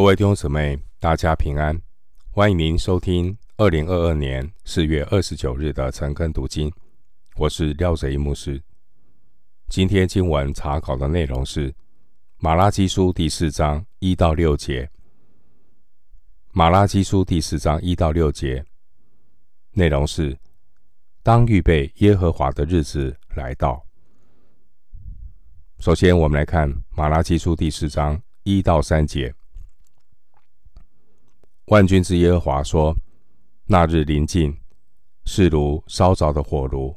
各位弟兄姊妹，大家平安！欢迎您收听二零二二年四月二十九日的晨更读经。我是廖泽一牧师。今天经文查考的内容是马拉基书第四章一到六节。马拉基书第四章一到六节内容是：当预备耶和华的日子来到。首先，我们来看马拉基书第四章一到三节。万军之耶和华说：“那日临近，是如烧着的火炉。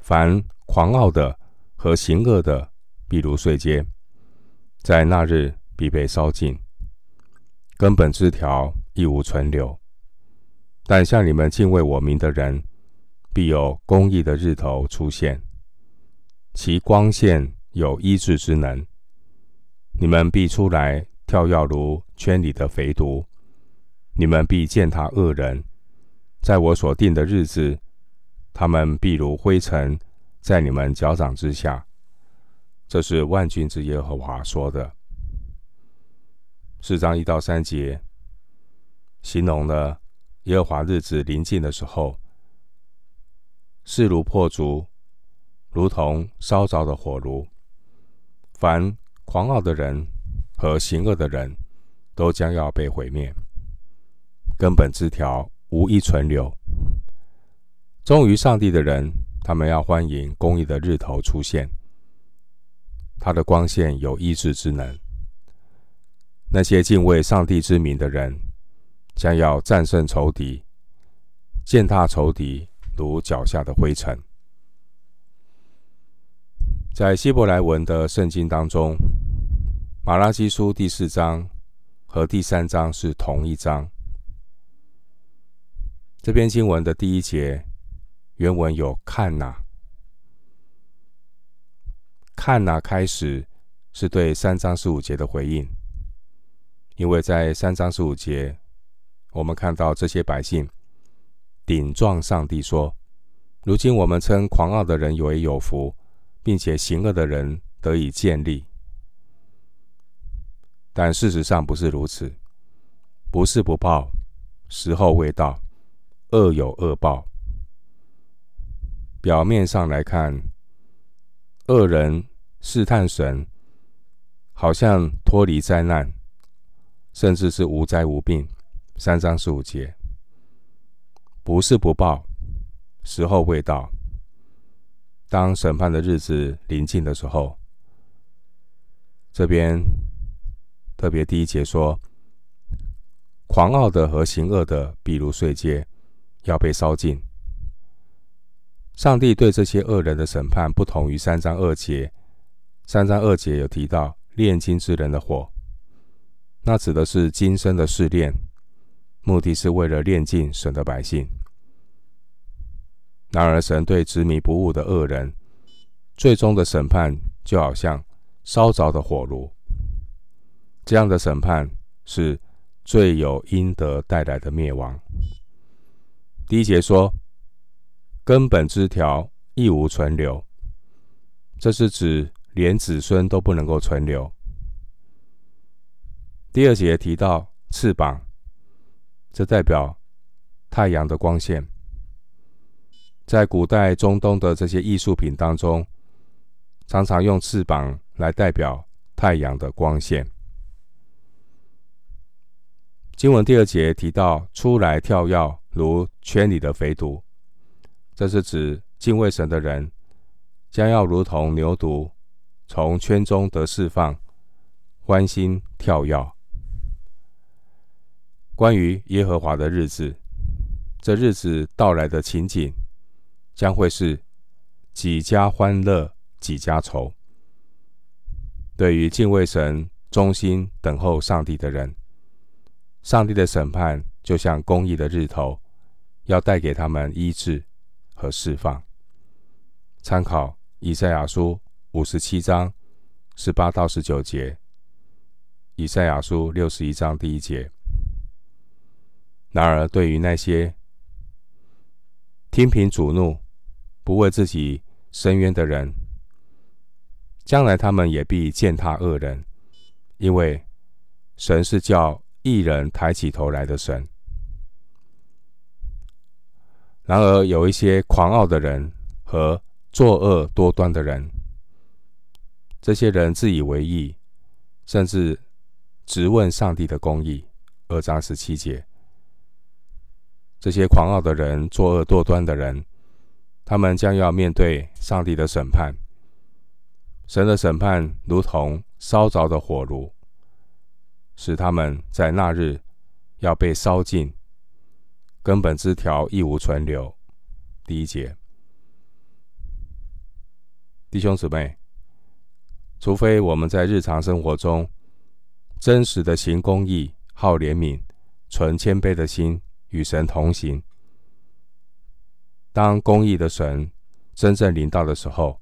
凡狂傲的和行恶的，必如碎秸，在那日必被烧尽，根本枝条一无存留。但向你们敬畏我名的人，必有公义的日头出现，其光线有医治之能。你们必出来跳跃如圈里的肥犊。”你们必践踏恶人，在我所定的日子，他们必如灰尘，在你们脚掌之下。这是万军之耶和华说的。四章一到三节，形容了耶和华日子临近的时候，势如破竹，如同烧着的火炉。凡狂傲的人和行恶的人，都将要被毁灭。根本枝条无一存留。忠于上帝的人，他们要欢迎公义的日头出现。他的光线有医治之能。那些敬畏上帝之名的人，将要战胜仇敌，践踏仇敌如脚下的灰尘。在希伯来文的圣经当中，马拉基书第四章和第三章是同一章。这篇经文的第一节原文有“看哪”，“看哪”开始是对三章十五节的回应，因为在三章十五节，我们看到这些百姓顶撞上帝说：“如今我们称狂傲的人为有福，并且行恶的人得以建立。”但事实上不是如此，不是不报，时候未到。恶有恶报。表面上来看，恶人试探神，好像脱离灾难，甚至是无灾无病。三章十五节，不是不报，时候未到。当审判的日子临近的时候，这边特别第一节说，狂傲的和行恶的，比如碎秸。要被烧尽。上帝对这些恶人的审判不同于三章二节。三章二节有提到炼金之人的火，那指的是今生的试炼，目的是为了炼净神的百姓。然而，神对执迷不悟的恶人，最终的审判就好像烧着的火炉。这样的审判是罪有应得带来的灭亡。第一节说，根本枝条亦无存留，这是指连子孙都不能够存留。第二节提到翅膀，这代表太阳的光线。在古代中东的这些艺术品当中，常常用翅膀来代表太阳的光线。经文第二节提到出来跳跃。如圈里的肥犊，这是指敬畏神的人将要如同牛犊，从圈中得释放，欢欣跳跃。关于耶和华的日子，这日子到来的情景，将会是几家欢乐几家愁。对于敬畏神、忠心等候上帝的人，上帝的审判就像公义的日头。要带给他们医治和释放。参考以赛亚书五十七章十八到十九节，以赛亚书六十一章第一节。然而，对于那些听凭主怒、不为自己伸冤的人，将来他们也必践踏恶人，因为神是叫一人抬起头来的神。然而，有一些狂傲的人和作恶多端的人，这些人自以为意，甚至质问上帝的公义。二章十七节，这些狂傲的人、作恶多端的人，他们将要面对上帝的审判。神的审判如同烧着的火炉，使他们在那日要被烧尽。根本枝条亦无存留。第一节，弟兄姊妹，除非我们在日常生活中真实的行公义、好怜悯、存谦卑的心，与神同行，当公义的神真正临到的时候，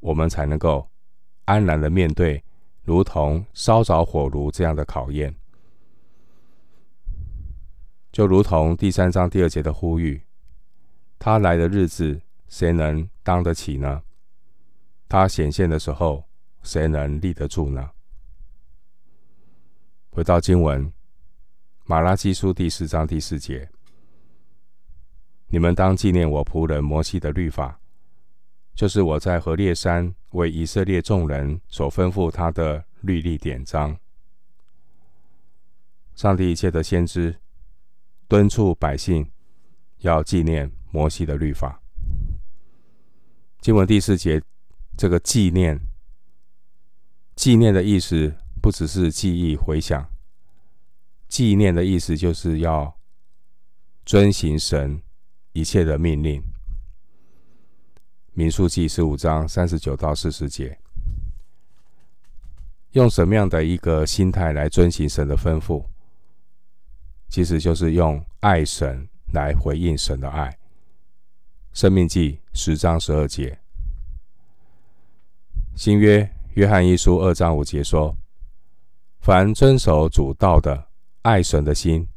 我们才能够安然的面对，如同烧着火炉这样的考验。就如同第三章第二节的呼吁，他来的日子，谁能当得起呢？他显现的时候，谁能立得住呢？回到经文，马拉基书第四章第四节，你们当纪念我仆人摩西的律法，就是我在何烈山为以色列众人所吩咐他的律例典章。上帝一切的先知。敦促百姓要纪念摩西的律法。经文第四节，这个纪念，纪念的意思不只是记忆回想，纪念的意思就是要遵行神一切的命令。民数记十五章三十九到四十节，用什么样的一个心态来遵行神的吩咐？其实就是用爱神来回应神的爱。生命记十章十二节，新约约翰一书二章五节说：“凡遵守主道的，爱神的心，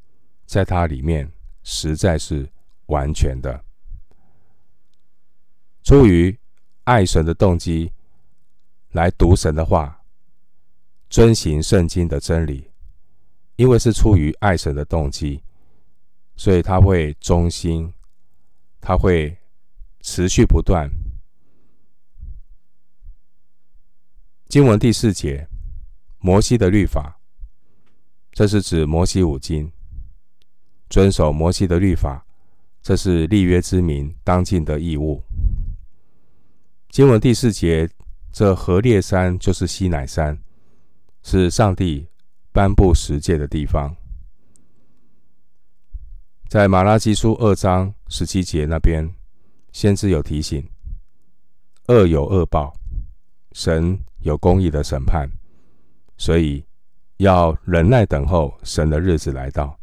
在他里面实在是完全的。”出于爱神的动机来读神的话，遵行圣经的真理。因为是出于爱神的动机，所以他会忠心，他会持续不断。经文第四节，摩西的律法，这是指摩西五经，遵守摩西的律法，这是立约之民当尽的义务。经文第四节，这何烈山就是西乃山，是上帝。颁布十诫的地方，在马拉基书二章十七节那边，先知有提醒：恶有恶报，神有公义的审判，所以要忍耐等候神的日子来到。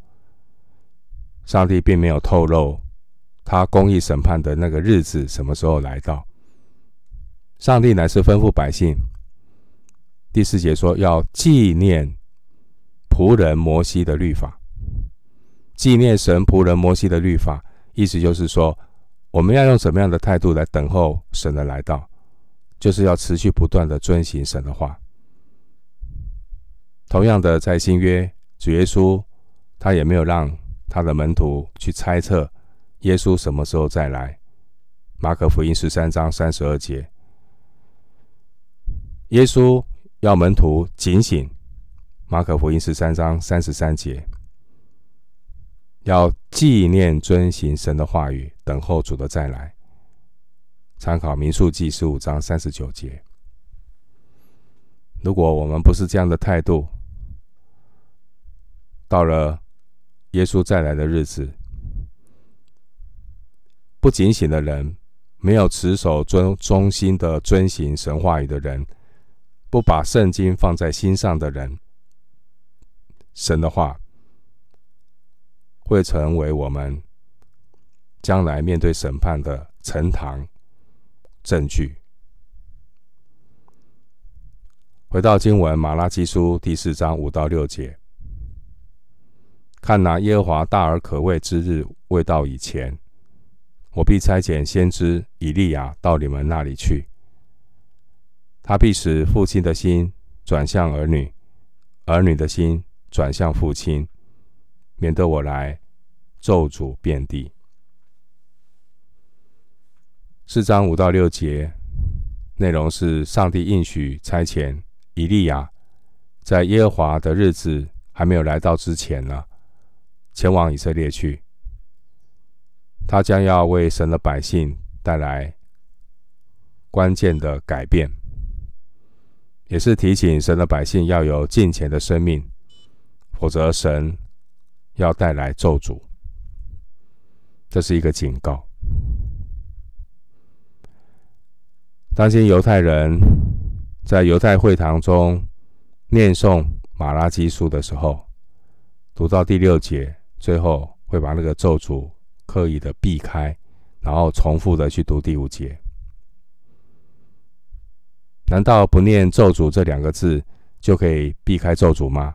上帝并没有透露他公义审判的那个日子什么时候来到。上帝乃是吩咐百姓，第四节说要纪念。仆人摩西的律法，纪念神仆人摩西的律法，意思就是说，我们要用什么样的态度来等候神的来到，就是要持续不断的遵行神的话。同样的，在新约，主耶稣他也没有让他的门徒去猜测耶稣什么时候再来。马可福音十三章三十二节，耶稣要门徒警醒。马可福音十三章三十三节，要纪念遵行神的话语，等候主的再来。参考民数记十五章三十九节。如果我们不是这样的态度，到了耶稣再来的日子，不警醒的人，没有持守遵忠心的遵行神话语的人，不把圣经放在心上的人。神的话会成为我们将来面对审判的呈堂证据。回到经文，马拉基书第四章五到六节，看哪，耶和华大而可畏之日未到以前，我必差遣先知以利亚到你们那里去，他必使父亲的心转向儿女，儿女的心。转向父亲，免得我来咒诅遍地。四章五到六节内容是上帝应许差遣以利亚，在耶和华的日子还没有来到之前呢，前往以色列去。他将要为神的百姓带来关键的改变，也是提醒神的百姓要有敬虔的生命，否则神要带来咒诅。这是一个警告。当今犹太人在犹太会堂中念诵马拉基书的时候，读到第六节，最后会把那个咒诅刻意的避开，然后重复的去读第五节。难道不念咒诅这两个字就可以避开咒诅吗？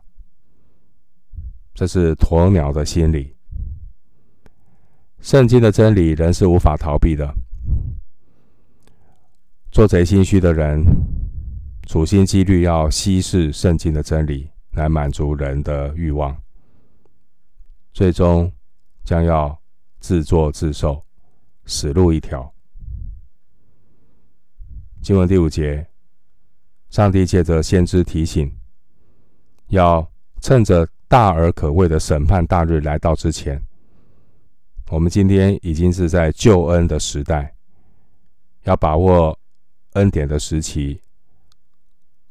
这是鸵鸟的心理。圣经的真理人是无法逃避的。做贼心虚的人，处心积虑要稀释圣经的真理，来满足人的欲望，最终将要自作自受，死路一条。经文第五节，上帝借着先知提醒，要趁着大而可畏的审判大日来到之前，我们今天已经是在救恩的时代，要把握。恩典的时期，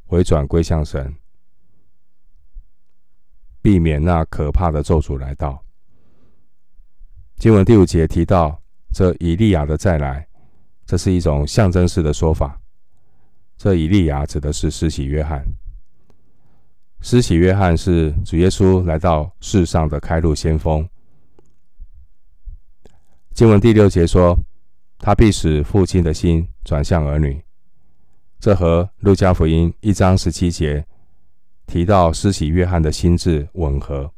回转归向神，避免那可怕的咒诅来到。经文第五节提到，这以利亚的再来，这是一种象征式的说法。这以利亚指的是施洗约翰。施洗约翰是主耶稣来到世上的开路先锋。经文第六节说，他必使父亲的心转向儿女。这和路加福音一章十七节提到施洗约翰的心志吻合。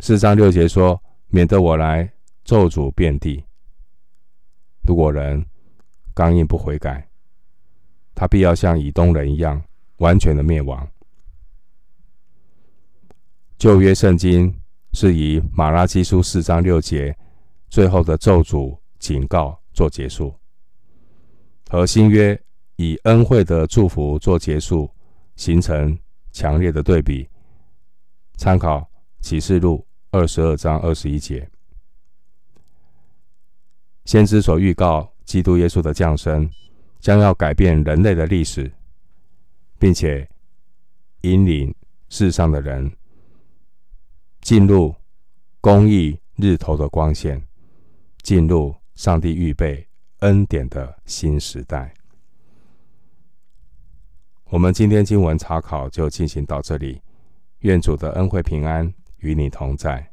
四章六节说：“免得我来咒诅遍地。”如果人刚硬不悔改，他必要像以东人一样，完全的灭亡。旧约圣经是以马拉基书四章六节最后的咒诅警告做结束。和新约以恩惠的祝福做结束，形成强烈的对比。参考启示录二十二章二十一节，先知所预告基督耶稣的降生，将要改变人类的历史，并且引领世上的人进入公义日头的光线，进入上帝预备。恩典的新时代，我们今天经文查考就进行到这里。愿主的恩惠平安与你同在。